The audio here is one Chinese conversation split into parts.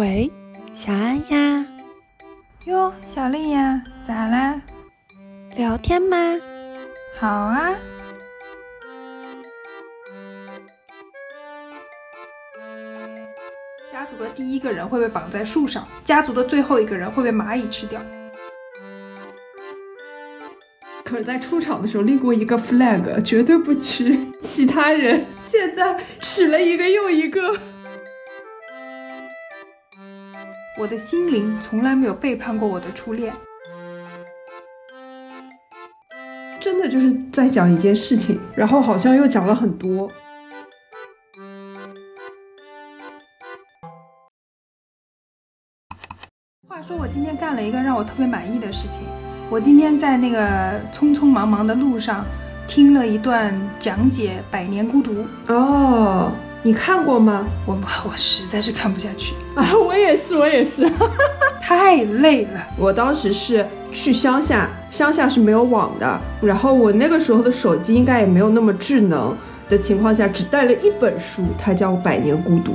喂，小安呀？哟，小丽呀，咋啦？聊天吗？好啊。家族的第一个人会被绑在树上，家族的最后一个人会被蚂蚁吃掉。可是，在出场的时候立过一个 flag，绝对不娶其他人。现在娶了一个又一个。我的心灵从来没有背叛过我的初恋。真的就是在讲一件事情，然后好像又讲了很多。话说，我今天干了一个让我特别满意的事情。我今天在那个匆匆忙忙的路上，听了一段讲解《百年孤独》。哦，你看过吗？我我实在是看不下去啊！我也是，我也是，太累了。我当时是去乡下，乡下是没有网的，然后我那个时候的手机应该也没有那么智能的情况下，只带了一本书，它叫《百年孤独》，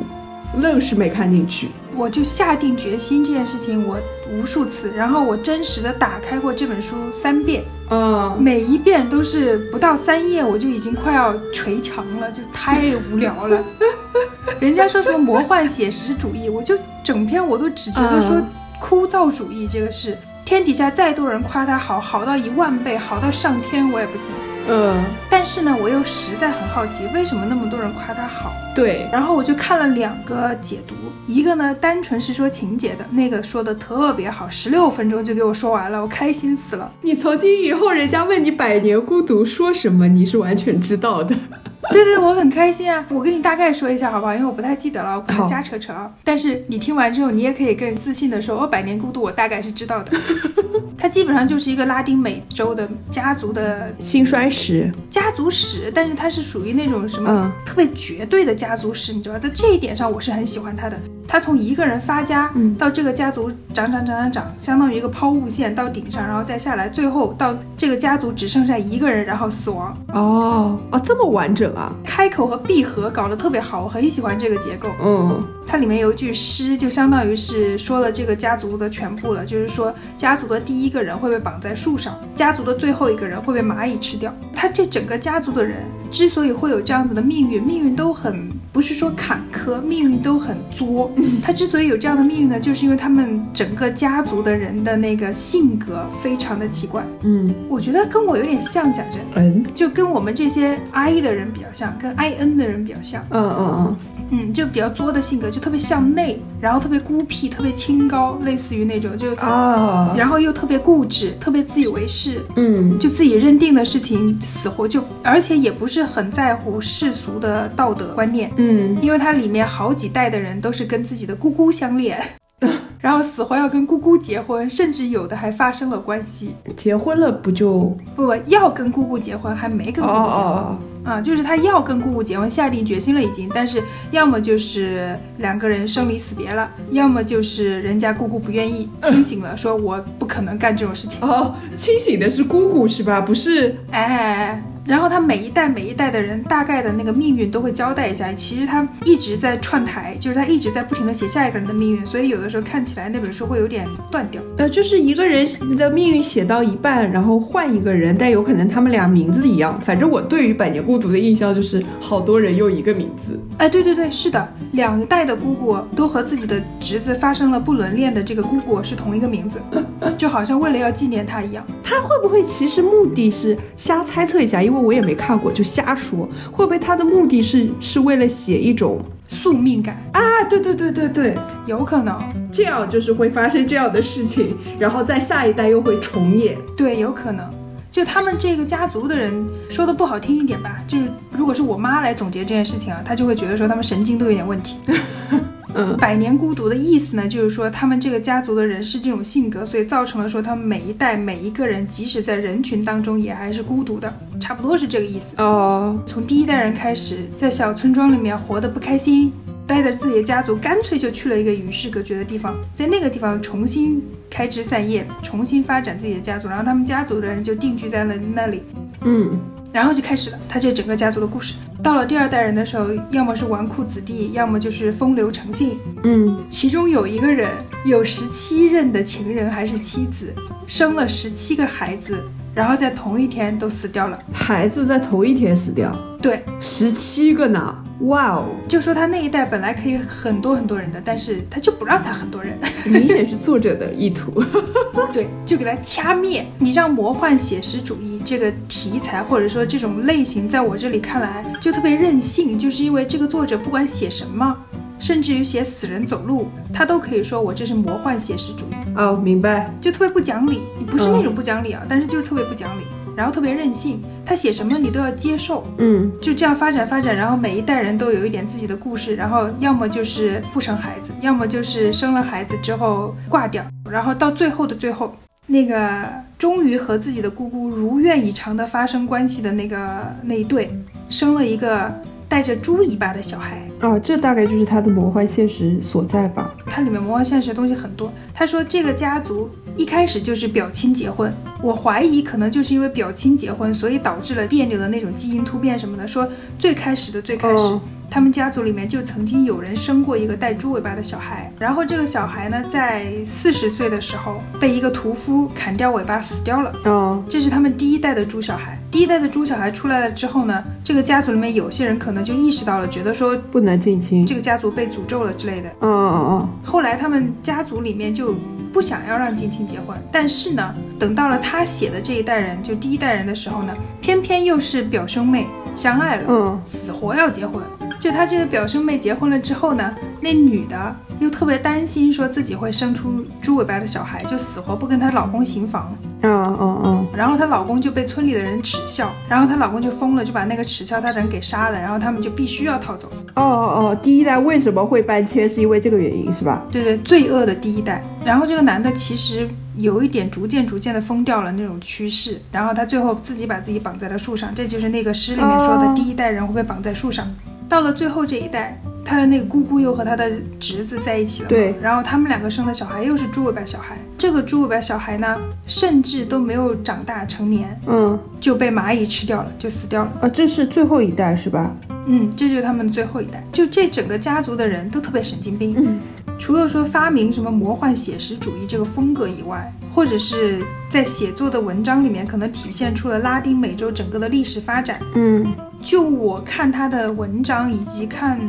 愣是没看进去。我就下定决心这件事情，我无数次，然后我真实的打开过这本书三遍，嗯，每一遍都是不到三页，我就已经快要捶墙了，就太无聊了。人家说什么魔幻写实主义，我就整篇我都只觉得说枯燥主义这个是，天底下再多人夸他好，好到一万倍，好到上天我也不行。嗯，但是呢，我又实在很好奇，为什么那么多人夸他好？对，然后我就看了两个解读，一个呢单纯是说情节的，那个说的特别好，十六分钟就给我说完了，我开心死了。你从今以后，人家问你《百年孤独》说什么，你是完全知道的。对对，我很开心啊！我跟你大概说一下好不好？因为我不太记得了，我可能瞎扯扯啊。但是你听完之后，你也可以更自信的说，哦，《百年孤独》我大概是知道的。它基本上就是一个拉丁美洲的家族的兴衰史、家族史，但是它是属于那种什么特别绝对的家族史，你知道吧？在这一点上，我是很喜欢它的。它从一个人发家，到这个家族长长长长长，相当于一个抛物线到顶上，然后再下来，最后到这个家族只剩下一个人，然后死亡。哦哦，这么完整啊！开口和闭合搞得特别好，我很喜欢这个结构。嗯，它里面有一句诗，就相当于是说了这个家族的全部了，就是说家族的第一个人会被绑在树上，家族的最后一个人会被蚂蚁吃掉。他这整个家族的人之所以会有这样子的命运，命运都很不是说坎坷，命运都很作。他之所以有这样的命运呢，就是因为他们整个家族的人的那个性格非常的奇怪。嗯，我觉得跟我有点像，讲真，嗯，就跟我们这些 I 的人比较像，跟 I N 的人比较像。嗯嗯嗯。嗯，就比较作的性格，就特别向内，然后特别孤僻，特别清高，类似于那种就啊，然后又特别固执，特别自以为是，嗯，就自己认定的事情死活就，而且也不是很在乎世俗的道德观念，嗯，因为它里面好几代的人都是跟自己的姑姑相恋，然后死活要跟姑姑结婚，甚至有的还发生了关系，结婚了不就不要跟姑姑结婚，还没跟姑姑结婚。啊，就是他要跟姑姑结婚，下定决心了已经，但是要么就是两个人生离死别了，要么就是人家姑姑不愿意，清醒了，说我不可能干这种事情。哦，清醒的是姑姑是吧？不是，哎。然后他每一代每一代的人大概的那个命运都会交代一下，其实他一直在串台，就是他一直在不停的写下一个人的命运，所以有的时候看起来那本书会有点断掉。呃，就是一个人的命运写到一半，然后换一个人，但有可能他们俩名字一样。反正我对于《百年孤独》的印象就是好多人用一个名字。哎，对对对，是的，两代的姑姑都和自己的侄子发生了不伦恋的这个姑姑是同一个名字，就好像为了要纪念他一样。他会不会其实目的是瞎猜测一下？因为因为我也没看过，就瞎说，会不会他的目的是是为了写一种宿命感啊？对对对对对，有可能这样就是会发生这样的事情，然后在下一代又会重演。对，有可能。就他们这个家族的人说的不好听一点吧，就是如果是我妈来总结这件事情啊，她就会觉得说他们神经都有点问题。嗯，百年孤独的意思呢，就是说他们这个家族的人是这种性格，所以造成了说他们每一代每一个人，即使在人群当中也还是孤独的，差不多是这个意思。哦，从第一代人开始，在小村庄里面活得不开心，带着自己的家族，干脆就去了一个与世隔绝的地方，在那个地方重新开枝散叶，重新发展自己的家族，然后他们家族的人就定居在了那里。嗯。然后就开始了他这整个家族的故事。到了第二代人的时候，要么是纨绔子弟，要么就是风流成性。嗯，其中有一个人有十七任的情人还是妻子，生了十七个孩子，然后在同一天都死掉了。孩子在同一天死掉，对，十七个呢，哇哦，就说他那一代本来可以很多很多人的，但是他就不让他很多人，明显是作者的意图。对，就给他掐灭。你让魔幻写实主义这个题材或者说这种类型，在我这里看来就特别任性，就是因为这个作者不管写什么，甚至于写死人走路，他都可以说我这是魔幻写实主义。哦，明白。就特别不讲理，你不是那种不讲理啊，但是就是特别不讲理，然后特别任性，他写什么你都要接受，嗯就这样发展发展，然后每一代人都有一点自己的故事，然后要么就是不生孩子，要么就是生了孩子之后挂掉，然后到最后的最后，那个终于和自己的姑姑如愿以偿的发生关系的那个那一对，生了一个带着猪尾巴的小孩。哦，这大概就是他的魔幻现实所在吧。它里面魔幻现实的东西很多。他说这个家族一开始就是表亲结婚，我怀疑可能就是因为表亲结婚，所以导致了别扭的那种基因突变什么的。说最开始的最开始，哦他们家族里面就曾经有人生过一个带猪尾巴的小孩，然后这个小孩呢，在四十岁的时候被一个屠夫砍掉尾巴死掉了。哦，这是他们第一代的猪小孩。第一代的猪小孩出来了之后呢，这个家族里面有些人可能就意识到了，觉得说不能近亲。这个家族被诅咒了之类的。嗯嗯嗯后来他们家族里面就不想要让近亲结婚，但是呢，等到了他写的这一代人，就第一代人的时候呢，偏偏又是表兄妹相爱了，嗯，死活要结婚。就他这个表兄妹结婚了之后呢，那女的又特别担心，说自己会生出猪尾巴的小孩，就死活不跟她老公行房。嗯，哦哦哦，然后她老公就被村里的人耻笑，然后她老公就疯了，就把那个耻笑她的人给杀了，然后他们就必须要逃走。哦哦哦，第一代为什么会搬迁，是因为这个原因是吧？对对，罪恶的第一代。然后这个男的其实有一点逐渐逐渐的疯掉了那种趋势，然后他最后自己把自己绑在了树上，这就是那个诗里面说的哦第一代人会被绑在树上。到了最后这一代，他的那个姑姑又和他的侄子在一起了，对然后他们两个生的小孩又是猪尾巴小孩。这个猪尾巴小孩呢，甚至都没有长大成年嗯，就被蚂蚁吃掉了，就死掉了。啊，这是最后一代是吧？嗯，这就是他们最后一代。就这整个家族的人都特别神经病。嗯除了说发明什么魔幻写实主义这个风格以外，或者是在写作的文章里面可能体现出了拉丁美洲整个的历史发展。嗯就我看他的文章以及看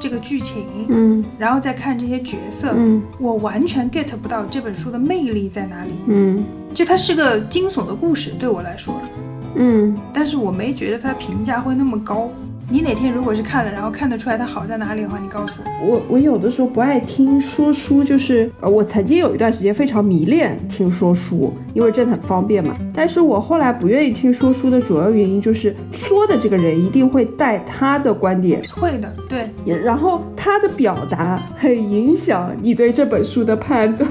这个剧情，嗯。然后再看这些角色，嗯。我完全 get 不到这本书的魅力在哪里。嗯。就它是个惊悚的故事，对我来说，嗯，但是我没觉得它评价会那么高。你哪天如果是看了，然后看得出来它好在哪里的话，你告诉我。我我有的时候不爱听说书，就是呃，我曾经有一段时间非常迷恋听说书，因为真的很方便嘛。但是我后来不愿意听说书的主要原因就是说的这个人一定会带他的观点，会的，对，也然后他的表达很影响你对这本书的判断。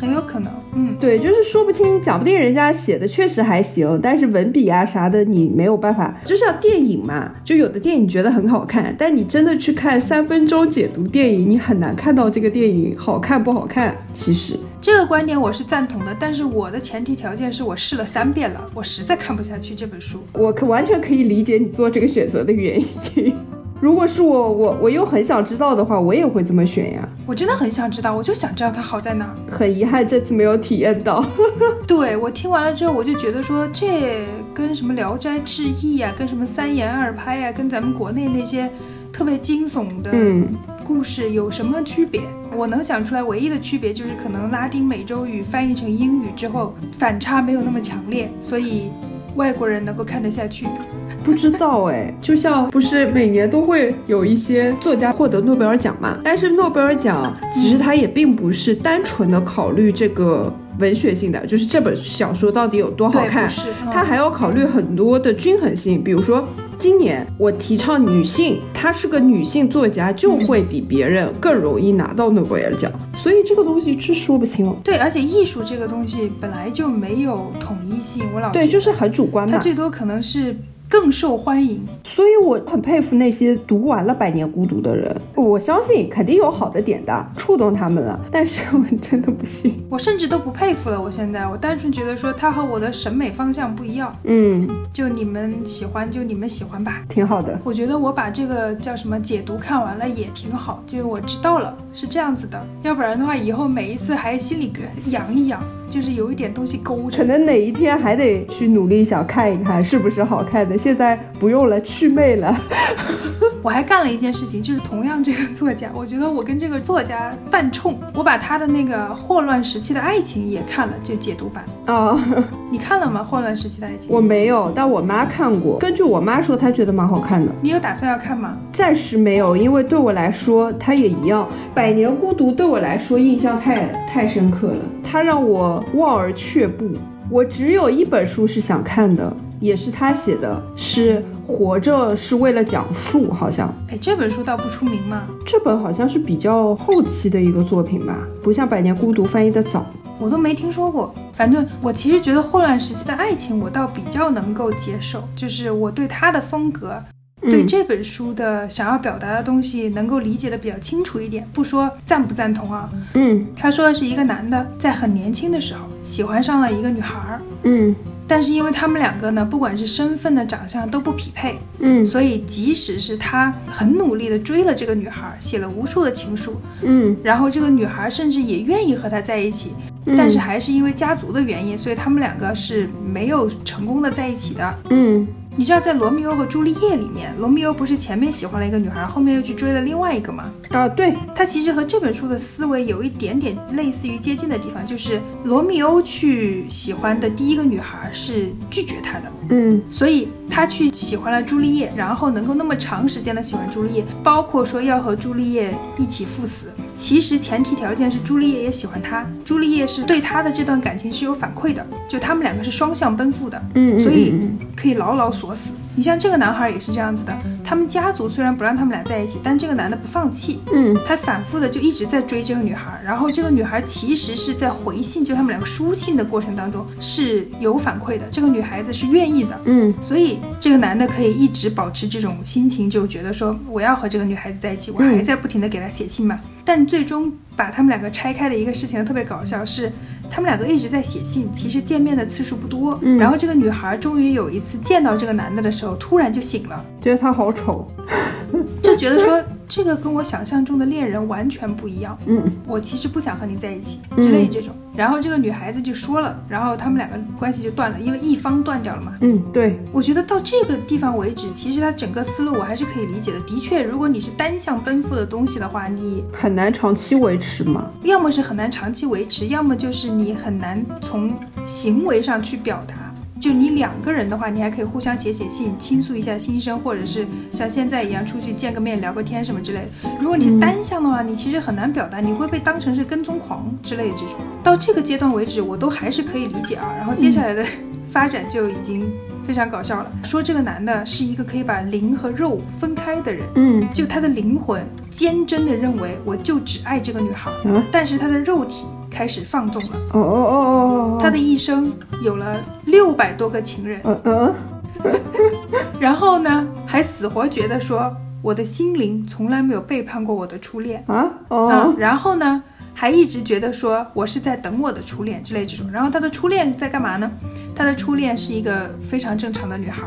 很有可能，嗯，对，就是说不清，讲不定人家写的确实还行，但是文笔啊啥的你没有办法。就像电影嘛，就有的电影觉得很好看，但你真的去看三分钟解读电影，你很难看到这个电影好看不好看。其实，这个观点我是赞同的，但是我的前提条件是我试了三遍了，我实在看不下去这本书。我可完全可以理解你做这个选择的原因。如果是我，我我又很想知道的话，我也会这么选呀。我真的很想知道，我就想知道它好在哪儿。很遗憾这次没有体验到。对我听完了之后，我就觉得说，这跟什么《聊斋志异》呀，跟什么三言二拍呀，跟咱们国内那些特别惊悚的嗯故事有什么区别？我能想出来，唯一的区别就是可能拉丁美洲语翻译成英语之后，反差没有那么强烈，所以外国人能够看得下去。不知道哎，就像不是每年都会有一些作家获得诺贝尔奖嘛？但是诺贝尔奖其实它也并不是单纯的考虑这个文学性的，就是这本小说到底有多好，看，是，嗯它还要考虑很多的均衡性，比如说。今年我提倡女性，她是个女性作家，就会比别人更容易拿到诺贝尔奖，所以这个东西是说不清哦。对，而且艺术这个东西本来就没有统一性，我老对，就是很主观嘛。它最多可能是更受欢迎。所以我很佩服那些读完了《百年孤独》的人，我相信肯定有好的点的，触动他们了。但是我真的不信，我甚至都不佩服了。我现在我单纯觉得说他和我的审美方向不一样。嗯，就你们喜欢就你们喜欢吧，挺好的。我觉得我把这个叫什么解读看完了也挺好，就是我知道了是这样子的，要不然的话以后每一次还心里痒一痒。就是有一点东西勾着，可能哪一天还得去努力想看一看是不是好看的。现在不用了，去魅了。我还干了一件事情，就是同样这个作家，我觉得我跟这个作家犯冲，我把他的那个《霍乱时期的爱情》也看了，就解读版。啊，你看了吗？《霍乱时期的爱情》？我没有，但我妈看过。根据我妈说，她觉得蛮好看的。你有打算要看吗？暂时没有，因为对我来说，它也一样。《百年孤独》对我来说印象太太深刻了，它让我望而却步。我只有一本书是想看的，也是他写的，是。活着是为了讲述，好像，哎，这本书倒不出名嘛。这本好像是比较后期的一个作品吧，不像《百年孤独》翻译的早。我都没听说过。反正我其实觉得《霍乱时期的爱情》，我倒比较能够接受，就是我对他的风格，对这本书的想要表达的东西，能够理解的比较清楚一点。不说赞不赞同啊，嗯，他说的是一个男的在很年轻的时候喜欢上了一个女孩儿，嗯。但是因为他们两个呢，不管是身份的长相都不匹配，嗯，所以即使是他很努力的追了这个女孩，写了无数的情书，嗯，然后这个女孩甚至也愿意和他在一起，但是还是因为家族的原因，所以他们两个是没有成功的在一起的，嗯。你知道在《罗密欧和朱丽叶》里面，罗密欧不是前面喜欢了一个女孩，后面又去追了另外一个吗？啊，对，他其实和这本书的思维有一点点类似于接近的地方，就是罗密欧去喜欢的第一个女孩是拒绝他的，嗯，所以他去喜欢了朱丽叶，然后能够那么长时间的喜欢朱丽叶，包括说要和朱丽叶一起赴死，其实前提条件是朱丽叶也喜欢他，朱丽叶是对他的这段感情是有反馈的，就他们两个是双向奔赴的，嗯，所以可以牢牢锁。死。你像这个男孩也是这样子的，他们家族虽然不让他们俩在一起，但这个男的不放弃，嗯，他反复的就一直在追这个女孩，然后这个女孩其实是在回信，就他们两个书信的过程当中是有反馈的，这个女孩子是愿意的，嗯，所以这个男的可以一直保持这种心情，就觉得说我要和这个女孩子在一起，我还在不停的给她写信嘛，但最终把他们两个拆开的一个事情特别搞笑是。他们两个一直在写信，其实见面的次数不多。嗯，然后这个女孩终于有一次见到这个男的的时候，突然就醒了，觉得他好丑，就觉得说。这个跟我想象中的恋人完全不一样。嗯，我其实不想和你在一起之类这种。然后这个女孩子就说了，然后他们两个关系就断了，因为一方断掉了嘛。嗯，对。我觉得到这个地方为止，其实他整个思路我还是可以理解的。的确，如果你是单向奔赴的东西的话，你很难长期维持嘛。要么是很难长期维持，要么就是你很难从行为上去表达。就你两个人的话，你还可以互相写写信，倾诉一下心声，或者是像现在一样出去见个面聊个天什么之类的。如果你是单向的话，你其实很难表达，你会被当成是跟踪狂之类的这种。到这个阶段为止，我都还是可以理解啊。然后接下来的 发展就已经非常搞笑了，说这个男的是一个可以把灵和肉分开的人，嗯，就他的灵魂坚贞的认为我就只爱这个女孩，但是他的肉体。开始放纵了。哦哦哦哦他的一生有了六百多个情人。嗯嗯。然后呢，还死活觉得说我的心灵从来没有背叛过我的初恋啊。哦。然后呢，还一直觉得说我是在等我的初恋之类这种。然后他的初恋在干嘛呢？他的初恋是一个非常正常的女孩。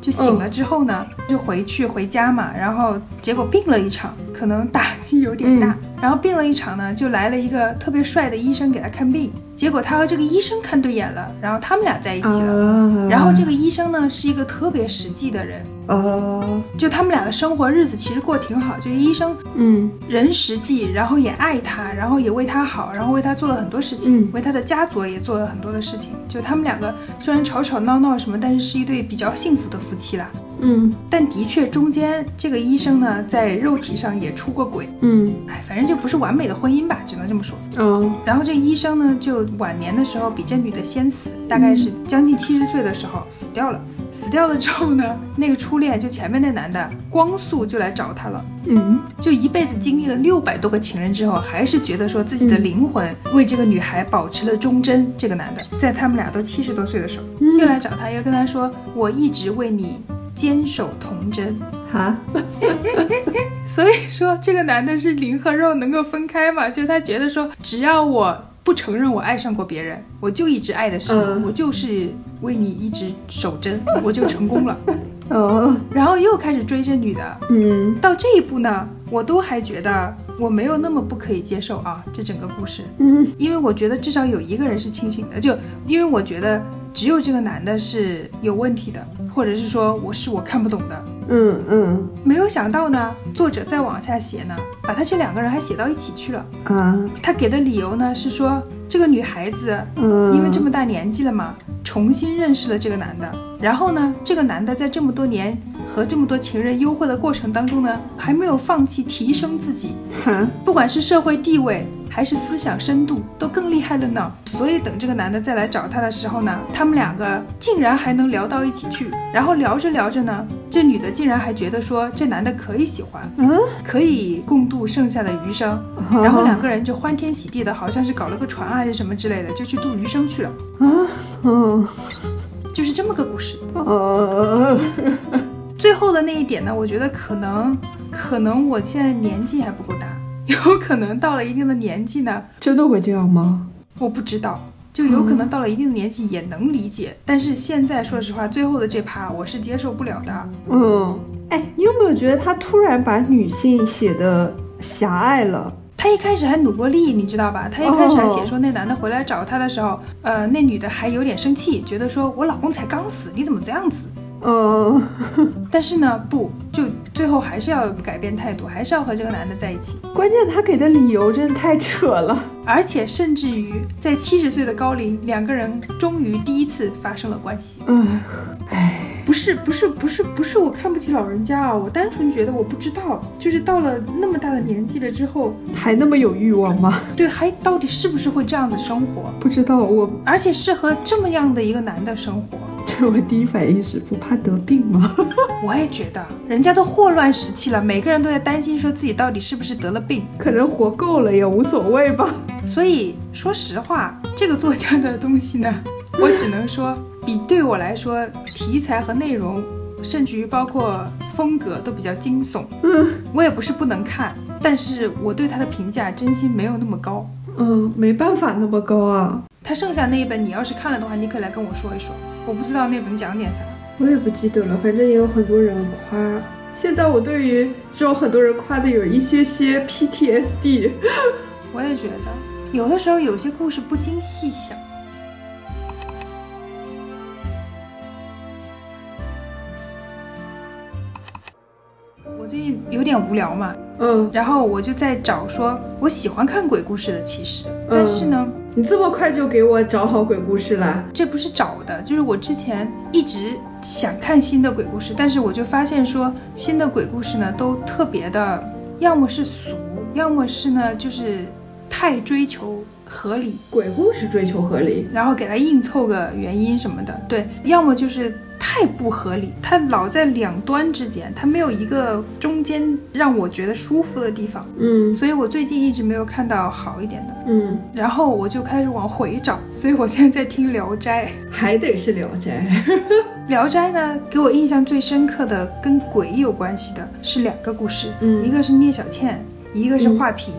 就醒了之后呢，就回去回家嘛，然后结果病了一场，可能打击有点大。然后病了一场呢，就来了一个特别帅的医生给他看病。结果他和这个医生看对眼了，然后他们俩在一起了。然后这个医生呢是一个特别实际的人，呃，就他们俩的生活日子其实过挺好。就医生，嗯，人实际，然后也爱他，然后也为他好，然后为他做了很多事情，为他的家族也做了很多的事情。就他们两个虽然吵吵闹闹什么，但是是一对比较幸福的夫妻啦。嗯，但的确中间这个医生呢，在肉体上也出过轨。嗯，哎，反正就不是完美的婚姻吧，只能这么说。嗯，然后这医生呢，就晚年的时候比这女的先死，大概是将近七十岁的时候死掉了。死掉了之后呢，那个初恋就前面那男的光速就来找她了。嗯，就一辈子经历了六百多个情人之后，还是觉得说自己的灵魂为这个女孩保持了忠贞。这个男的在他们俩都七十多岁的时候，又来找她，又跟她说：“我一直为你。”坚守童真。哈，所以说，这个男的是灵和肉能够分开嘛？就他觉得说，只要我不承认我爱上过别人，我就一直爱的是你，嗯。我就是为你一直守贞，我就成功了。哦，然后又开始追这女的，嗯。到这一步呢，我都还觉得我没有那么不可以接受啊，这整个故事，嗯。因为我觉得至少有一个人是清醒的，就因为我觉得只有这个男的是有问题的，或者是说我是我看不懂的。嗯嗯没有想到呢，作者再往下写呢，把他这两个人还写到一起去了。啊，他给的理由呢是说，这个女孩子嗯，因为这么大年纪了嘛，重新认识了这个男的。然后呢，这个男的在这么多年和这么多情人幽会的过程当中呢，还没有放弃提升自己，哈，不管是社会地位还是思想深度，都更厉害了呢。所以等这个男的再来找她的时候呢，他们两个竟然还能聊到一起去。然后聊着聊着呢，这女的竟然还觉得说这男的可以喜欢，嗯，可以共度剩下的余生。然后两个人就欢天喜地的，好像是搞了个船啊还是什么之类的，就去度余生去了。啊，嗯就是这么个故事。呃，最后的那一点呢，我觉得可能可能我现在年纪还不够大，有可能到了一定的年纪呢，真的会这样吗？我不知道，就有可能到了一定的年纪也能理解，但是现在说实话，最后的这趴我是接受不了的。嗯，哎，你有没有觉得他突然把女性写的狭隘了？他一开始还努过力，你知道吧？他一开始还写说那男的回来找他的时候，呃，那女的还有点生气，觉得说我老公才刚死，你怎么这样子？嗯 但是呢，不，就最后还是要改变态度，还是要和这个男的在一起，关键他给的理由真的太扯了。而且甚至于在七十岁的高龄，两个人终于第一次发生了关系。嗯，哎，不是不是不是不是我看不起老人家啊，我单纯觉得我不知道，就是到了那么大的年纪了之后，还那么有欲望吗？对，还到底是不是会这样的生活，不知道，我而且是和这么样的一个男的生活，这 我第一反应是不怕得病吗？我也觉得人家都霍乱时期了，每个人都在担心说自己到底是不是得了病，可能活够了也无所谓吧。所以说实话，这个作家的东西呢，我只能说比对我来说题材和内容，甚至于包括风格都比较惊悚。嗯我也不是不能看，但是我对他的评价真心没有那么高。嗯，没办法那么高啊，他剩下那一本，你要是看了的话，你可以来跟我说一说。我不知道那本讲点啥。我也不记得了，反正也有很多人夸。现在我对于这种很多人夸的有一些些 PTSD。我也觉得，有的时候有些故事不经细想。有点无聊嘛，嗯，然后我就在找说我喜欢看鬼故事的，其实，但是呢，你这么快就给我找好鬼故事啦？这不是找的，就是我之前一直想看新的鬼故事，但是我就发现说新的鬼故事呢都特别的，要么是俗，要么是呢就是太追求合理，鬼故事追求合理，然后给它硬凑个原因什么的，对，要么就是太不合理，它老在两端之间，它没有一个中间让我觉得舒服的地方，嗯所以我最近一直没有看到好一点的，嗯，然后我就开始往回找，所以我现在在听《聊斋》。还得是《聊斋》。《聊斋》呢，给我印象最深刻的跟鬼有关系的是两个故事，嗯一个是聂小倩，一个是嗯画皮。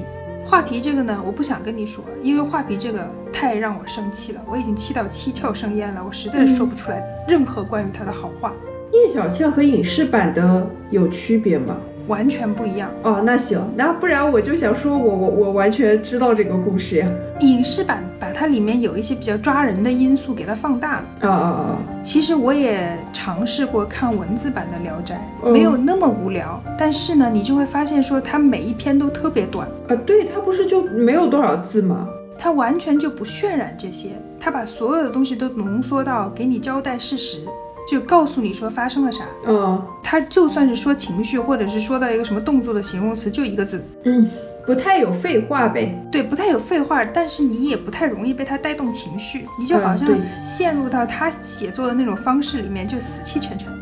画皮这个呢，我不想跟你说，因为画皮这个太让我生气了，我已经气到七窍生烟了，我实在是说不出来任何关于他的好话，聂小倩和影视版的有区别吗？完全不一样。哦，那行，那不然我就想说我我我完全知道这个故事呀。影视版把它里面有一些比较抓人的因素给它放大了。啊啊啊！其实我也尝试过看文字版的《聊斋》，嗯没有那么无聊，但是呢，你就会发现说它每一篇都特别短。啊，对，它不是就没有多少字吗？它完全就不渲染这些，它把所有的东西都浓缩到给你交代事实，就告诉你说发生了啥。嗯他就算是说情绪，或者是说到一个什么动作的形容词，就一个字，嗯，不太有废话呗。对，不太有废话，但是你也不太容易被他带动情绪，你就好像陷入到他写作的那种方式里面，就死气沉沉。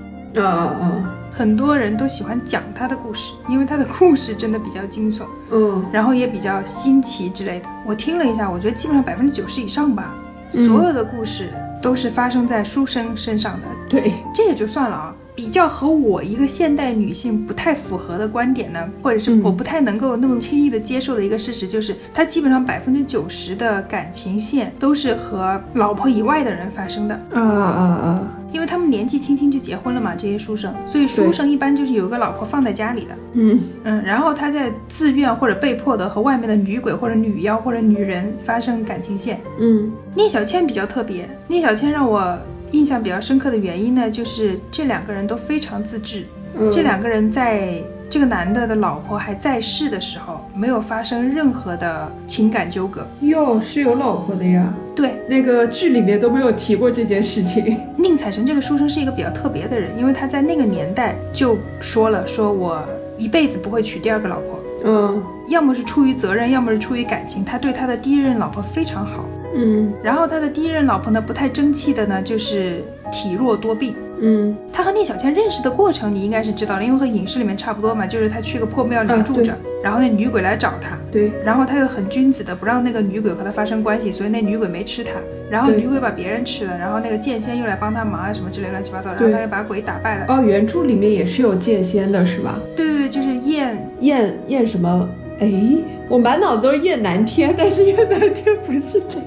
啊啊啊！很多人都喜欢讲他的故事，因为他的故事真的比较惊悚，嗯然后也比较新奇之类的。我听了一下，我觉得基本上百分之九十以上吧，嗯所有的故事都是发生在书生身上的。对，这也就算了啊，比较和我一个现代女性不太符合的观点呢，或者是嗯我不太能够那么轻易的接受的一个事实，就是他基本上百分之九十的感情线都是和老婆以外的人发生的。啊啊啊！因为他们年纪轻轻就结婚了嘛，这些书生，所以书生一般就是有一个老婆放在家里的，嗯嗯，然后他在自愿或者被迫的和外面的女鬼或者女妖或者女人发生感情线。嗯聂小倩比较特别，聂小倩让我印象比较深刻的原因呢，就是这两个人都非常自制，嗯，这两个人在这个男的的老婆还在世的时候，没有发生任何的情感纠葛。哟是有老婆的呀，对，那个剧里面都没有提过这件事情。宁采臣这个书生是一个比较特别的人，因为他在那个年代就说了，说我一辈子不会娶第二个老婆，嗯要么是出于责任，要么是出于感情。他对他的第一任老婆非常好，嗯然后他的第一任老婆呢不太争气的呢，就是体弱多病。嗯他和聂小倩认识的过程你应该是知道的，因为和影视里面差不多嘛，就是他去个破庙里面住着，然后那女鬼来找他，对，然后他又很君子的不让那个女鬼和他发生关系，所以那女鬼没吃他，然后女鬼把别人吃了，然后那个剑仙又来帮他忙啊什么之类乱七八糟，然后他又把鬼打败了。哦，原著里面也是有剑仙的是吧？对对对，就是燕燕燕什么？哎，我满脑子都是燕南天，但是燕南天不是这个。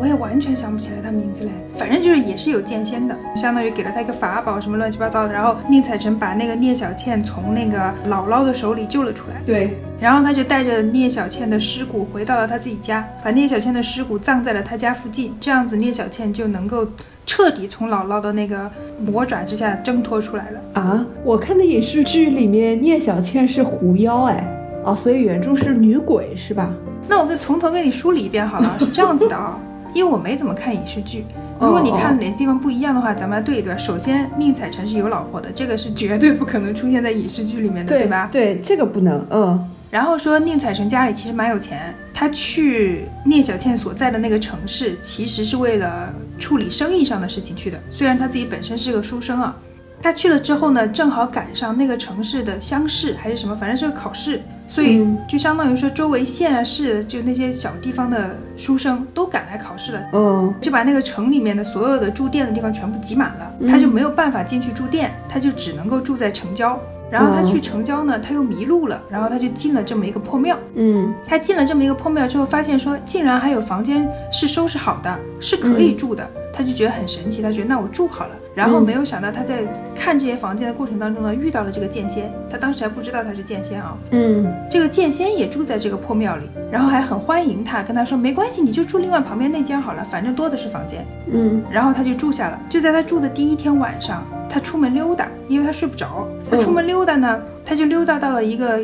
我也完全想不起来他名字嘞，反正就是也是有剑仙的，相当于给了他一个法宝什么乱七八糟的，然后宁采臣把那个聂小倩从那个姥姥的手里救了出来。对，然后他就带着聂小倩的尸骨回到了他自己家，把聂小倩的尸骨葬在了他家附近，这样子聂小倩就能够彻底从姥姥的那个魔爪之下挣脱出来了。啊，我看的影视剧里面聂小倩是狐妖哎，哦，所以原著是女鬼是吧？那我跟从头给你梳理一遍好了，是这样子的啊，因为我没怎么看影视剧。如果你看哪些地方不一样的话，咱们来对一对。首先，宁采臣是有老婆的，这个是绝对不可能出现在影视剧里面的，对吧？对，这个不能，嗯然后说宁采臣家里其实蛮有钱，他去聂小倩所在的那个城市，其实是为了处理生意上的事情去的。虽然他自己本身是个书生啊，他去了之后呢，正好赶上那个城市的乡试还是什么，反正是个考试，所以嗯就相当于说周围县啊市就那些小地方的书生都赶来考试了。嗯就把那个城里面的所有的住店的地方全部挤满了，他就没有办法进去住店，他就只能够住在城郊。然后他去城郊呢，他又迷路了，然后他就进了这么一个破庙。嗯他进了这么一个破庙之后，发现说竟然还有房间是收拾好的，是可以住的，他就觉得很神奇，他觉得那我住好了。然后没有想到他在看这些房间的过程当中呢，遇到了这个剑仙，他当时还不知道他是剑仙啊。嗯这个剑仙也住在这个破庙里，然后还很欢迎他，跟他说没关系，你就住另外旁边那间好了，反正多的是房间。嗯然后他就住下了。就在他住的第一天晚上，他出门溜达，因为他睡不着。他出门溜达呢，他就溜达到了一个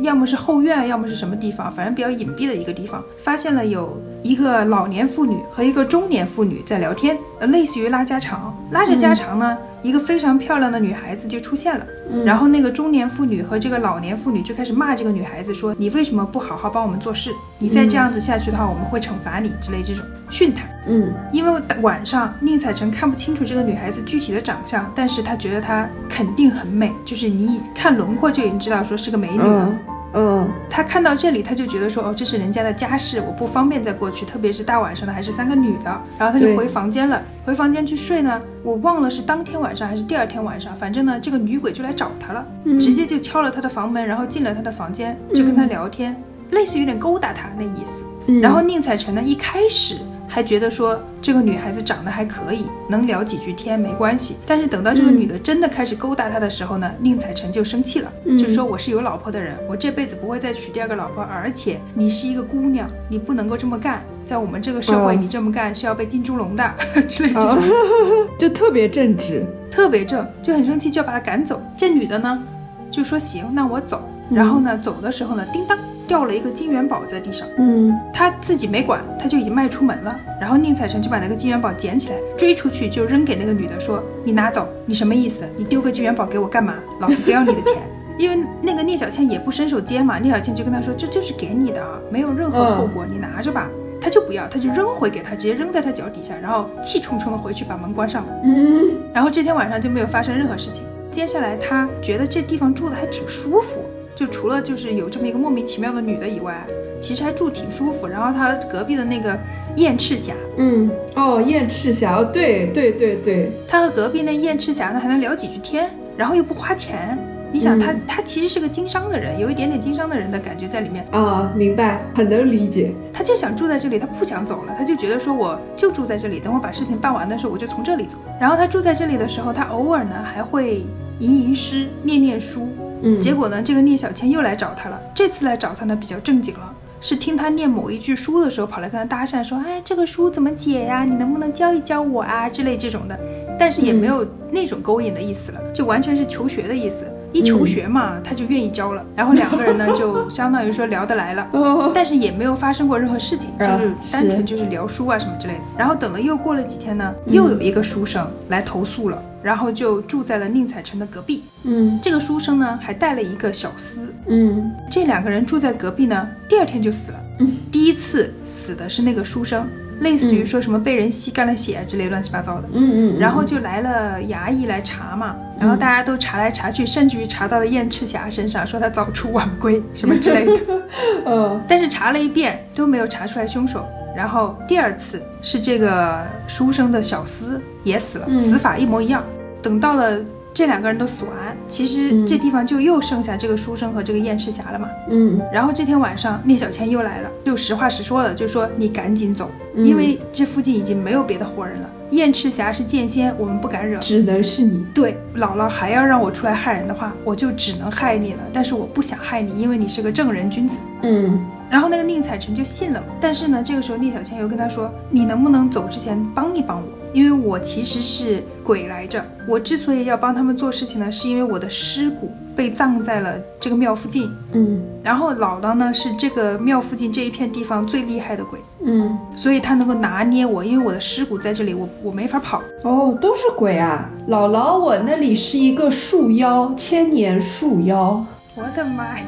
要么是后院，要么是什么地方，反正比较隐蔽的一个地方，发现了有一个老年妇女和一个中年妇女在聊天，呃，类似于拉家常。拉着家常呢，一个非常漂亮的女孩子就出现了。然后那个中年妇女和这个老年妇女就开始骂这个女孩子说：“你为什么不好好帮我们做事？你再这样子下去的话，我们会惩罚你之类这种训她。”嗯因为晚上宁采臣看不清楚这个女孩子具体的长相，但是他觉得她肯定很美，就是你一看轮廓就已经知道说是个美女了。嗯嗯他看到这里，他就觉得说，哦，这是人家的家事，我不方便再过去，特别是大晚上的，还是三个女的。然后他就回房间了，回房间去睡呢。我忘了是当天晚上还是第二天晚上，反正呢，这个女鬼就来找他了，直接就敲了他的房门，然后进了他的房间，就跟他聊天，类似有点勾搭他那意思。嗯，然后宁采臣呢，一开始还觉得说这个女孩子长得还可以，能聊几句天没关系。但是等到这个女的真的开始勾搭他的时候呢，宁采臣就生气了，就说我是有老婆的人，我这辈子不会再娶第二个老婆，而且你是一个姑娘，你不能够这么干，在我们这个社会哦你这么干是要被进猪笼的 之类这哦种。就特别正直，特别正，就很生气，就要把他赶走。这女的呢，就说行，那我走。然后呢，走的时候呢，叮当掉了一个金元宝在地上。嗯他自己没管，他就已经迈出门了。然后宁采臣就把那个金元宝捡起来，追出去就扔给那个女的，说：“你拿走，你什么意思？你丢个金元宝给我干嘛？老子不要你的钱。”因为那个聂小倩也不伸手接嘛，聂小倩就跟他说：“这就是给你的啊，没有任何后果，你拿着吧。”他就不要，他就扔回给他，直接扔在他脚底下，然后气冲冲的回去把门关上了。嗯然后这天晚上就没有发生任何事情。接下来他觉得这地方住的还挺舒服，就除了就是有这么一个莫名其妙的女的以外，其实还住挺舒服。然后他隔壁的那个燕赤霞，嗯，哦，燕赤霞，哦，对对对对，他和隔壁那燕赤霞呢还能聊几句天。然后又不花钱。你想他嗯他其实是个经商的人，有一点点经商的人的感觉在里面。啊，明白，很能理解。他就想住在这里，他不想走了，他就觉得说我就住在这里，等我把事情办完的时候，我就从这里走。然后他住在这里的时候，他偶尔呢还会吟吟诗、念念书。嗯结果呢，这个聂小倩又来找他了。这次来找他呢比较正经了，是听他念某一句书的时候，跑来跟他搭讪说：“哎，这个书怎么解呀？你能不能教一教我啊？”之类这种的，但是也没有那种勾引的意思了，就完全是求学的意思。一求学嘛，他就愿意教了，然后两个人呢就相当于说聊得来了。哦，但是也没有发生过任何事情，就啊是单纯就是聊书啊什么之类的。然后等了又过了几天呢，又有一个书生来投诉了，然后就住在了宁采臣的隔壁。嗯。这个书生呢还带了一个小厮，嗯。这两个人住在隔壁呢，第二天就死了。嗯，第一次死的是那个书生，类似于说什么被人吸干了血啊之类乱七八糟的。嗯嗯，然后就来了衙役来查嘛，然后大家都查来查去，甚至于查到了燕赤霞身上，说他早出晚归什么之类的。嗯但是查了一遍都没有查出来凶手。然后第二次是这个书生的小厮也死了，嗯死法一模一样。等到了这两个人都死完，其实嗯这地方就又剩下这个书生和这个燕赤霞了嘛。嗯然后这天晚上，聂小倩又来了，就实话实说了，就说你赶紧走，嗯因为这附近已经没有别的活人了。燕赤霞是剑仙，我们不敢惹。只能是你。对，姥姥还要让我出来害人的话，我就只能害你了。但是我不想害你，因为你是个正人君子。嗯然后那个宁采臣就信了嘛。但是呢，这个时候聂小倩又跟他说：“你能不能走之前帮一帮我？因为我其实是鬼来着。我之所以要帮他们做事情呢，是因为我的尸骨被葬在了这个庙附近。嗯然后姥姥呢是这个庙附近这一片地方最厉害的鬼，嗯，所以他能够拿捏我，因为我的尸骨在这里，我我没法跑。哦，都是鬼啊！姥姥，我那里是一个树妖，千年树妖。我的妈呀！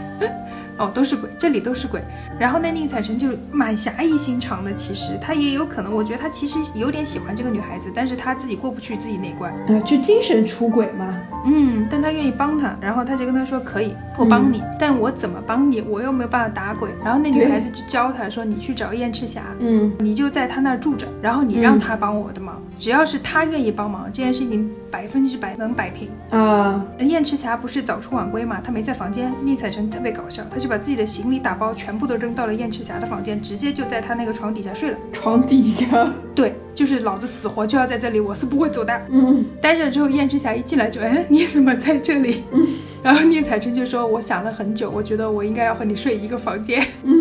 哦，都是鬼，这里都是鬼。然后那宁采臣就蛮侠义心肠的，其实他也有可能，我觉得他其实有点喜欢这个女孩子，但是他自己过不去自己那关。啊，就精神出轨嘛。嗯，但他愿意帮他，然后他就跟他说可以，我帮你，但我怎么帮你？我又没有办法打鬼。然后那女孩子就教他说，你去找燕赤霞，嗯你就在他那儿住着，然后你让他帮我的忙，只要是他愿意帮忙，这件事情百分之百能摆平。啊，燕赤霞不是早出晚归嘛，她没在房间。宁采臣特别搞笑，他就把自己的行李打包全部都扔到了燕赤霞的房间，直接就在她那个床底下睡了。床底下。对，就是老子死活就要在这里，我是不会走的。嗯待着之后，燕赤霞一进来就，哎，你怎么在这里？嗯 然后宁采臣就说，我想了很久，我觉得我应该要和你睡一个房间。嗯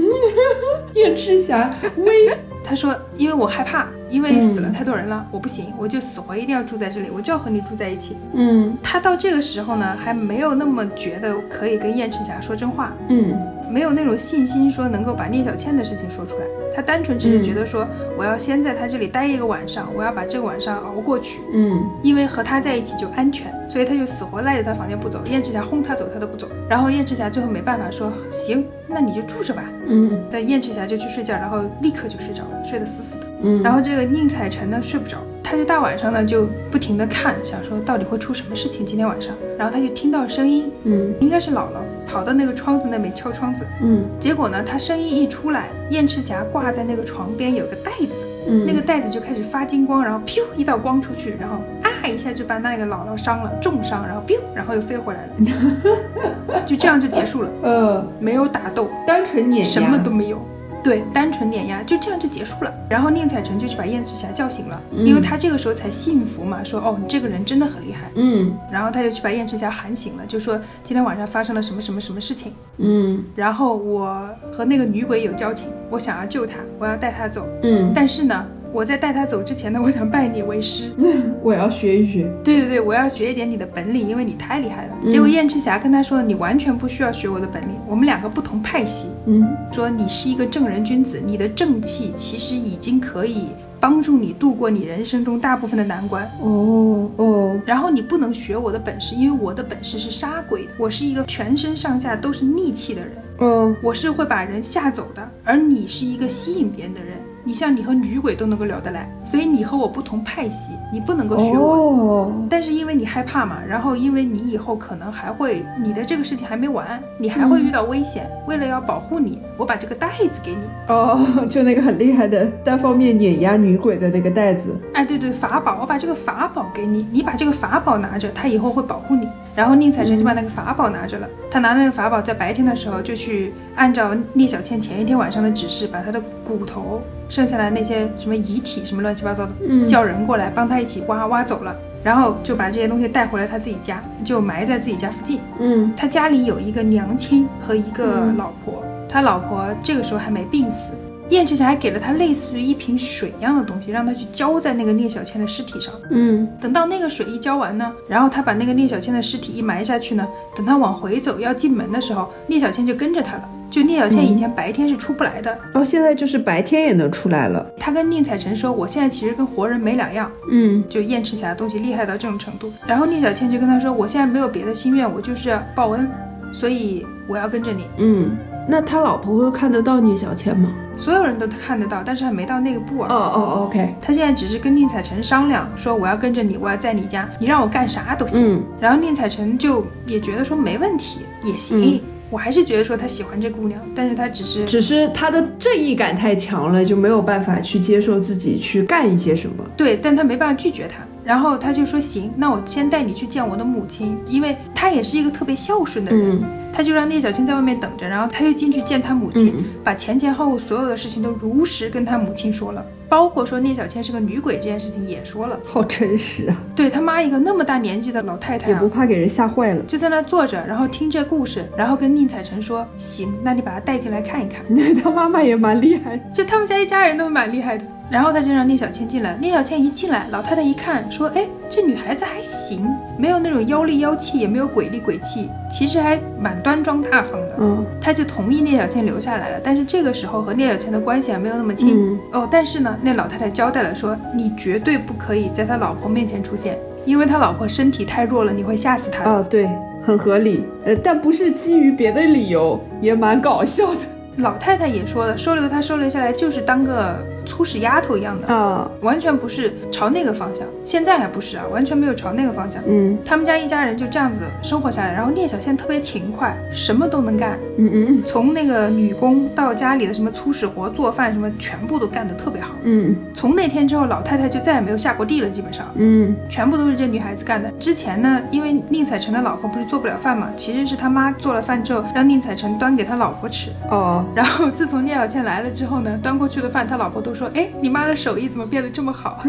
燕赤霞微。他说，因为我害怕，因为死了太多人了，我不行，我就死活一定要住在这里，我就要和你住在一起。嗯他到这个时候呢，还没有那么觉得可以跟燕赤霞说真话，嗯没有那种信心说能够把聂小倩的事情说出来。他单纯只是觉得说，我要先在他这里待一个晚上，我要把这个晚上熬过去，嗯因为和他在一起就安全，所以他就死活赖在他房间不走。燕赤霞轰他走，他都不走。然后燕赤霞最后没办法说，行，那你就住着吧。嗯但燕赤霞就去睡觉，然后立刻就睡着了，睡得死死的。嗯，然后这个宁采臣呢睡不着，他就大晚上呢就不停的看，想说到底会出什么事情今天晚上。然后他就听到声音，嗯应该是姥姥跑到那个窗子那边敲窗子。嗯。结果呢，他声音一出来，燕赤霞挂在那个床边有个袋子，嗯，那个袋子就开始发金光，然后噗一道光出去，然后啊一下就把那个姥姥伤了，重伤，然后 biu，然后又飞回来了，就这样就结束了，呃，没有打斗，单纯碾压，什么都没有。对，单纯碾压，就这样就结束了。然后宁采臣就去把燕赤霞叫醒了，嗯因为他这个时候才信服嘛，说哦，你这个人真的很厉害。嗯然后他就去把燕赤霞喊醒了，就说今天晚上发生了什么什么什么事情。嗯然后我和那个女鬼有交情，我想要救她，我要带她走。嗯，但是呢，我在带他走之前呢，我想拜你为师。我要学一学。对对对，我要学一点你的本领，因为你太厉害了。嗯结果燕赤霞跟他说，你完全不需要学我的本领，我们两个不同派系。嗯说你是一个正人君子，你的正气其实已经可以帮助你度过你人生中大部分的难关。哦哦然后你不能学我的本事，因为我的本事是杀鬼，我是一个全身上下都是逆气的人。嗯我是会把人吓走的，而你是一个吸引别人的人。你像你和女鬼都能够聊得来，所以你和我不同派系，你不能够学我。哦但是因为你害怕嘛，然后因为你以后可能还会，你的这个事情还没完，你还会遇到危险。为了要保护你，我把这个袋子给你。哦，就那个很厉害的单方面碾压女鬼的那个袋子。哎，对对，法宝，我把这个法宝给你，你把这个法宝拿着，它以后会保护你。然后宁采臣就把那个法宝拿着了。他拿那个法宝，在白天的时候就去按照聂小倩前一天晚上的指示，把他的骨头、剩下来那些什么遗体、什么乱七八糟的，嗯叫人过来帮他一起挖挖走了。然后就把这些东西带回来他自己家，就埋在自己家附近。嗯他家里有一个娘亲和一个嗯老婆，他老婆这个时候还没病死。燕赤霞还给了他类似于一瓶水一样的东西，让他去浇在那个聂小倩的尸体上。嗯等到那个水一浇完呢，然后他把那个聂小倩的尸体一埋下去呢，等他往回走要进门的时候，聂小倩就跟着他了。就聂小倩以前白天是出不来的，哦，现在就是白天也能出来了。他跟宁采臣说：“我现在其实跟活人没两样。”嗯就燕赤霞的东西厉害到这种程度。然后聂小倩就跟他说：“我现在没有别的心愿，我就是要报恩，所以我要跟着你。嗯，那他老婆会看得到聂小倩吗？”所有人都看得到，但是还没到那个步啊。哦哦，OK，他现在只是跟宁采臣商量，说我要跟着你，我要在你家，你让我干啥都行。嗯然后宁采臣就也觉得说没问题，也行。嗯我还是觉得说他喜欢这姑娘，但是他只是只是他的正义感太强了，就没有办法去接受自己去干一些什么。对，但他没办法拒绝他。然后他就说行，那我先带你去见我的母亲，因为他也是一个特别孝顺的人。嗯他就让聂小倩在外面等着，然后他就进去见他母亲，嗯把前前后后所有的事情都如实跟他母亲说了，包括说聂小倩是个女鬼这件事情也说了。好真实啊，对他妈一个那么大年纪的老太太啊也不，怕给人吓坏了。就在那坐着，然后听这故事，然后跟宁采臣说：“行，那你把她带进来看一看。那 他妈妈也蛮厉害。”就他们家一家人都蛮厉害的。然后他就让聂小倩进来，聂小倩一进来，老太太一看说：“哎，这女孩子还行，没有那种妖里妖气，也没有鬼里鬼气，其实还蛮端庄大方的。”嗯他就同意聂小倩留下来了，但是这个时候和聂小倩的关系还没有那么亲、嗯哦。但是呢，那老太太交代了说，你绝对不可以在他老婆面前出现，因为他老婆身体太弱了，你会吓死他的。哦，对，很合理。呃，但不是基于别的理由，也蛮搞笑的。老太太也说了，收留他收留下来就是当个粗使丫头一样的，啊，完全不是朝那个方向。现在还不是啊，完全没有朝那个方向。嗯他们家一家人就这样子生活下来，然后聂小倩特别勤快，什么都能干，嗯嗯从那个女工到家里的什么粗使活、做饭什么，全部都干得特别好。嗯从那天之后，老太太就再也没有下过地了，基本上嗯全部都是这女孩子干的。之前呢，因为宁采臣的老婆不是做不了饭嘛，其实是他妈做了饭之后，让宁采臣端给他老婆吃。哦，然后自从聂小倩来了之后呢，端过去的饭，他老婆都说：“哎，你妈的手艺怎么变得这么好？”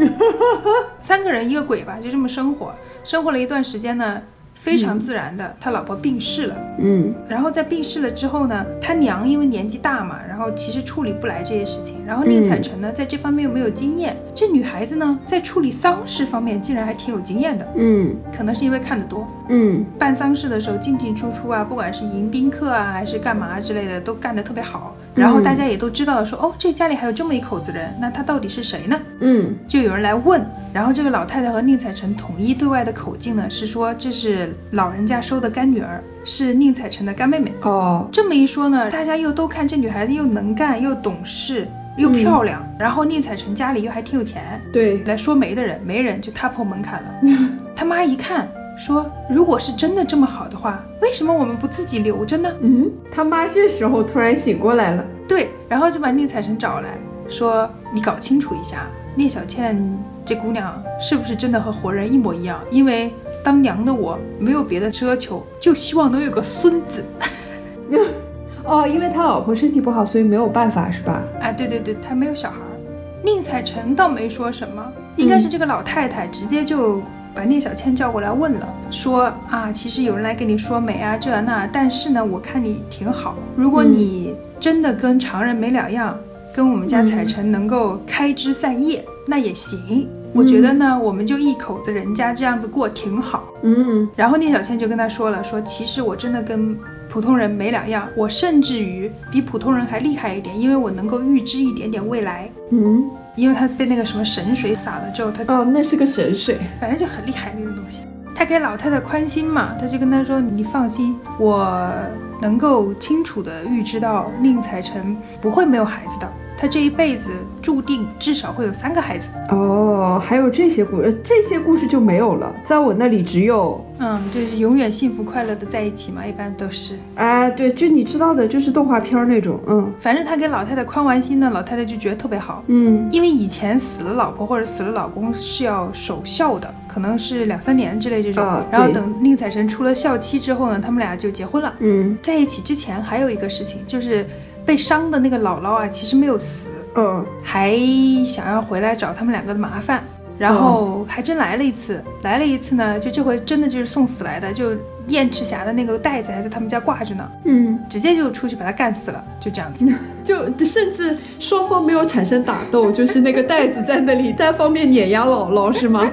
三个人一个鬼吧，就这么生活，生活了一段时间呢，非常自然的，他老婆病逝了。嗯然后在病逝了之后呢，他娘因为年纪大嘛，然后其实处理不来这些事情。然后宁采臣呢，在这方面又没有经验。这女孩子呢，在处理丧事方面竟然还挺有经验的，嗯可能是因为看得多。嗯办丧事的时候进进出出啊，不管是迎宾客啊，还是干嘛之类的，都干得特别好。然后大家也都知道了说，哦，这家里还有这么一口子人，那他到底是谁呢？嗯就有人来问，然后这个老太太和宁采臣统一对外的口径呢是说这是老人家收的干女儿，是宁采臣的干妹妹。哦，这么一说呢，大家又都看这女孩子又能干又懂事又漂亮，然后宁采臣家里又还挺有钱，对，来说媒的人媒人就踏破门槛了。他妈一看说，如果是真的这么好的话，为什么我们不自己留着呢？嗯，他妈这时候突然醒过来了。对，然后就把宁采臣找来说，你搞清楚一下，聂小倩这姑娘是不是真的和活人一模一样？因为当娘的我没有别的奢求，就希望能有个孙子。哦，因为他老婆身体不好，所以没有办法，是吧？哎，对对对，他没有小孩儿。宁采臣倒没说什么，应该是这个老太太直接就把聂小倩叫过来问了，说啊，其实有人来跟你说美啊这那，但是呢，我看你挺好，如果你真的跟常人没两样，跟我们家彩臣能够开枝散叶，那也行。我觉得呢，我们就一口子人家这样子过挺好。嗯然后聂小倩就跟他说了，说其实我真的跟普通人没两样，我甚至于比普通人还厉害一点，因为我能够预知一点点未来。嗯，因为他被那个什么神水洒了之后，他哦，那是个神水。反正就很厉害那个东西。他给老太太宽心嘛，他就跟她说：“你放心，我能够清楚地预知到宁采臣不会没有孩子的，他这一辈子注定至少会有三个孩子。哦，还有这些故事，这些故事就没有了，在我那里只有，嗯，就是永远幸福快乐的在一起嘛，一般都是。啊，对，就你知道的，就是动画片儿那种，嗯反正他给老太太宽完心呢，老太太就觉得特别好。嗯因为以前死了老婆或者死了老公是要守孝的，可能是两三年之类这种。啊然后等宁采臣出了孝期之后呢，他们俩就结婚了。嗯在一起之前还有一个事情，就是被伤的那个姥姥啊，其实没有死，嗯还想要回来找他们两个的麻烦，然后还真来了一次。来了一次呢，就这回真的就是送死来的，就燕赤霞的那个袋子还在他们家挂着呢，嗯，直接就出去把他干死了，就这样子。就甚至双方没有产生打斗，就是那个袋子在那里单方面碾压姥姥，是吗？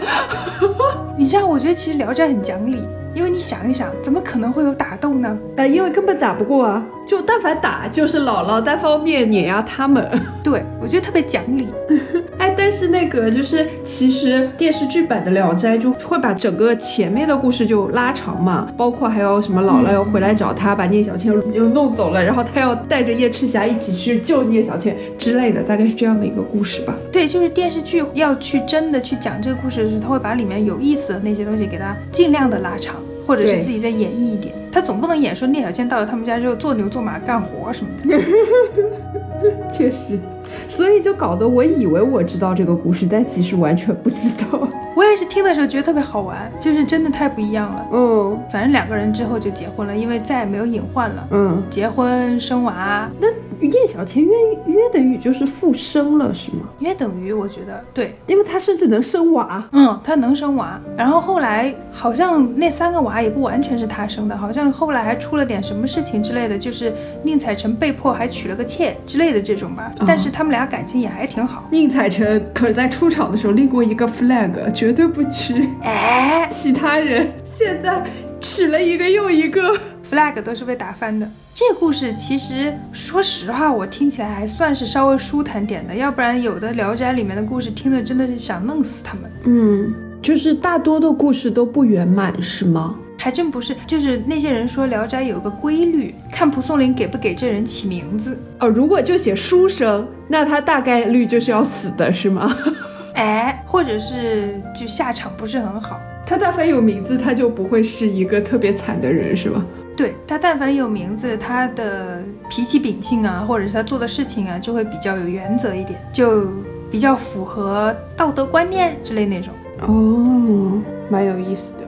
你知道，我觉得其实《聊斋》很讲理，因为你想一想，怎么可能会有打斗呢？呃，因为根本打不过啊，就但凡打就是姥姥单方面碾压他们。对我觉得特别讲理。哎，但是那个就是，其实电视剧版的《聊斋》就会把整个前面的故事就拉长嘛，包括还有什么姥姥要回来找他，把聂小倩又弄走了，然后他要带着叶赤霞一起去救聂小倩之类的，大概是这样的一个故事吧。对，就是电视剧要去真的去讲这个故事的时候，他会把里面有意思的那些东西给它尽量的拉长，或者是自己再演绎一点。他总不能演说聂小倩到了他们家之后做牛做马干活什么的。确实，所以就搞得我以为我知道这个故事，但其实完全不知道。我也是听的时候觉得特别好玩，就是真的太不一样了。嗯反正两个人之后就结婚了，因为再也没有隐患了。嗯，结婚生娃，叶小天约约等于就是复生了，是吗？约等于我觉得对，因为她甚至能生娃。嗯，她能生娃。然后后来好像那三个娃也不完全是她生的，好像后来还出了点什么事情之类的，就是宁采臣被迫还娶了个妾之类的这种吧。但是他们俩感情也还挺好。宁采臣可是在出场的时候立过一个 flag，绝对不娶哎其他人。现在娶了一个又一个。，flag 都是被打翻的。这个故事其实说实话，我听起来还算是稍微舒坦点的，要不然有的《聊斋》里面的故事听的真的是想弄死他们。嗯，就是大多的故事都不圆满，是吗？还真不是，就是那些人说《聊斋》有个规律，看蒲松龄给不给这人起名字。哦，如果就写书生，那他大概率就是要死的，是吗？哎，或者是就下场不是很好。他但凡有名字，他就不会是一个特别惨的人，是吧？对他，但凡有名字，他的脾气秉性啊，或者是他做的事情啊，就会比较有原则一点，就比较符合道德观念之类那种。哦，蛮有意思的。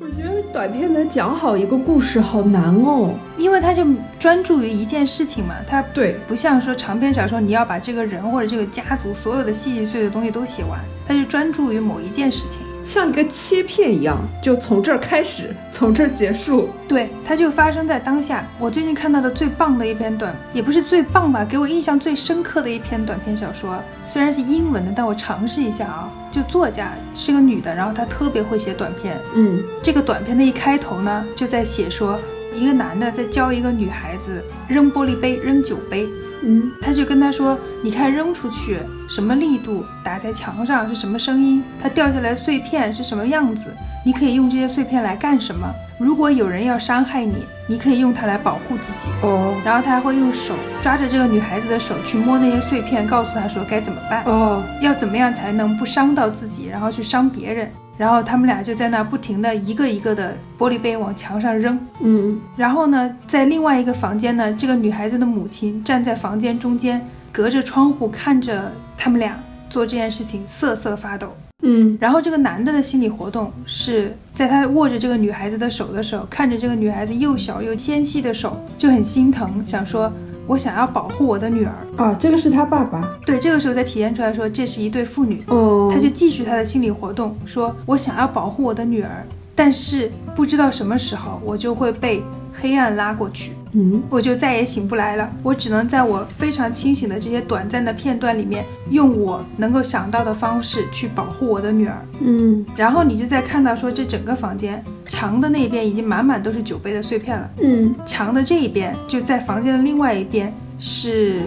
我觉得短片能讲好一个故事好难哦。因为他就专注于一件事情嘛，他对，不像说长篇小说，你要把这个人或者这个家族所有的细细碎碎的东西都写完，他就专注于某一件事情。像一个切片一样，就从这儿开始，从这儿结束。对，它就发生在当下。我最近看到的最棒的一篇短，也不是最棒吧，给我印象最深刻的一篇短篇小说，虽然是英文的，但我尝试一下啊。就作家是个女的，然后她特别会写短篇。嗯这个短片的一开头呢，就在写说一个男的在教一个女孩子扔玻璃杯、扔酒杯。嗯他就跟他说：“你看扔出去什么力度，打在墙上是什么声音，它掉下来碎片是什么样子，你可以用这些碎片来干什么？如果有人要伤害你，你可以用它来保护自己。”哦然后他还会用手抓着这个女孩子的手去摸那些碎片，告诉她说该怎么办，哦要怎么样才能不伤到自己，然后去伤别人。然后他们俩就在那儿不停的一个一个的玻璃杯往墙上扔。嗯然后呢，在另外一个房间呢，这个女孩子的母亲站在房间中间，隔着窗户看着他们俩做这件事情，瑟瑟发抖。嗯然后这个男的的心理活动是在他握着这个女孩子的手的时候，看着这个女孩子又小又纤细的手，就很心疼，想说。我想要保护我的女儿，啊，这个是他爸爸。对，这个时候才体现出来说这是一对父女，哦。他就继续他的心理活动，说我想要保护我的女儿，但是不知道什么时候我就会被黑暗拉过去，嗯。我就再也醒不来了。我只能在我非常清醒的这些短暂的片段里面，用我能够想到的方式去保护我的女儿。嗯。然后你就再看到说，这整个房间墙的那边已经满满都是酒杯的碎片了，嗯。墙的这一边就在房间的另外一边是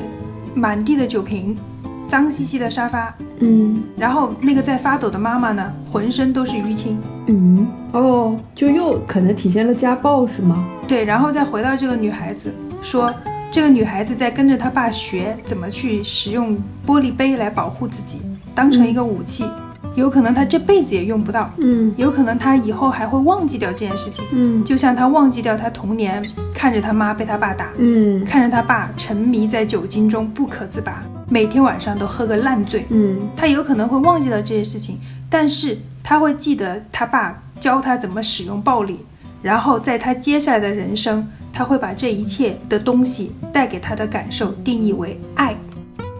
满地的酒瓶，脏兮兮的沙发，嗯。然后那个在发抖的妈妈呢，浑身都是淤青。嗯，哦，就又可能体现了家暴是吗？对，然后再回到这个女孩子，说这个女孩子在跟着她爸学怎么去使用玻璃杯来保护自己，当成一个武器。有可能她这辈子也用不到，嗯。有可能她以后还会忘记掉这件事情。嗯。就像她忘记掉她童年看着她妈被她爸打，嗯。看着她爸沉迷在酒精中不可自拔，每天晚上都喝个烂醉。嗯他有可能会忘记了这些事情，但是他会记得他爸教他怎么使用暴力，然后在他接下来的人生，他会把这一切的东西带给他的感受定义为爱，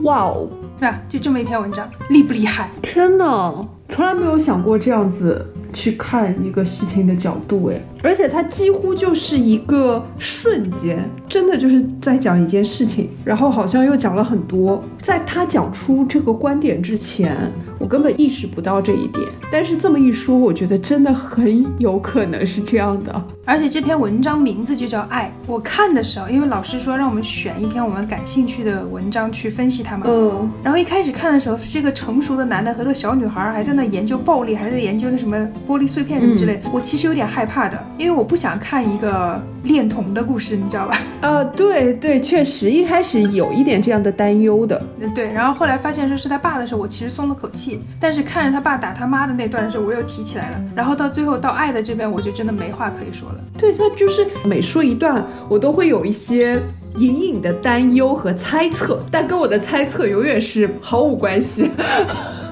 哇哦，是吧？就这么一篇文章，厉不厉害？天呐，从来没有想过这样子去看一个事情的角度哎，而且它几乎就是一个瞬间，真的就是在讲一件事情，然后好像又讲了很多。在他讲出这个观点之前，我根本意识不到这一点，但是这么一说，我觉得真的很有可能是这样的。而且这篇文章名字就叫《爱》。我看的时候，因为老师说让我们选一篇我们感兴趣的文章去分析它嘛，嗯然后一开始看的时候，是一个成熟的男的和个小女孩还在那研究暴力，还在研究那什么玻璃碎片什么之类的。我其实有点害怕的，因为我不想看一个恋童的故事，你知道吧？啊，对对，确实一开始有一点这样的担忧的。嗯 对。然后后来发现说是他爸的时候，我其实松了口气。但是看着他爸打他妈的那段的时候，我又提起来了。然后到最后到爱的这边，我就真的没话可以说了。对，他就是每说一段，我都会有一些隐隐的担忧和猜测，但跟我的猜测永远是毫无关系。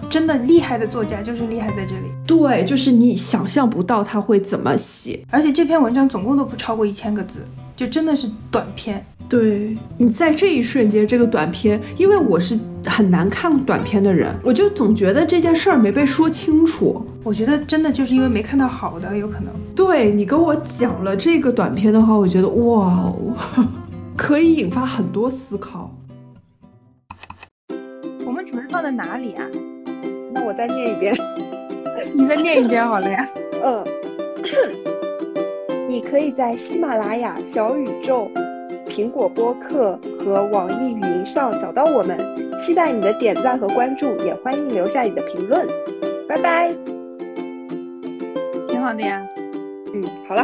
真的厉害的作家就是厉害在这里。对，就是你想象不到他会怎么写。而且这篇文章总共都不超过一千个字，就真的是短篇。对你在这一瞬间，这个短篇，因为我是很难看短片的人，我就总觉得这件事儿没被说清楚。我觉得真的就是因为没看到好的，有可能。对你跟我讲了这个短片的话，我觉得哇哦，可以引发很多思考。我们主任放在哪里啊？那我再念一遍。你再念一遍好了呀。嗯，你可以在喜马拉雅、小宇宙、苹果播客和网易云上找到我们。期待你的点赞和关注，也欢迎留下你的评论。拜拜。挺好的呀。嗯，好了。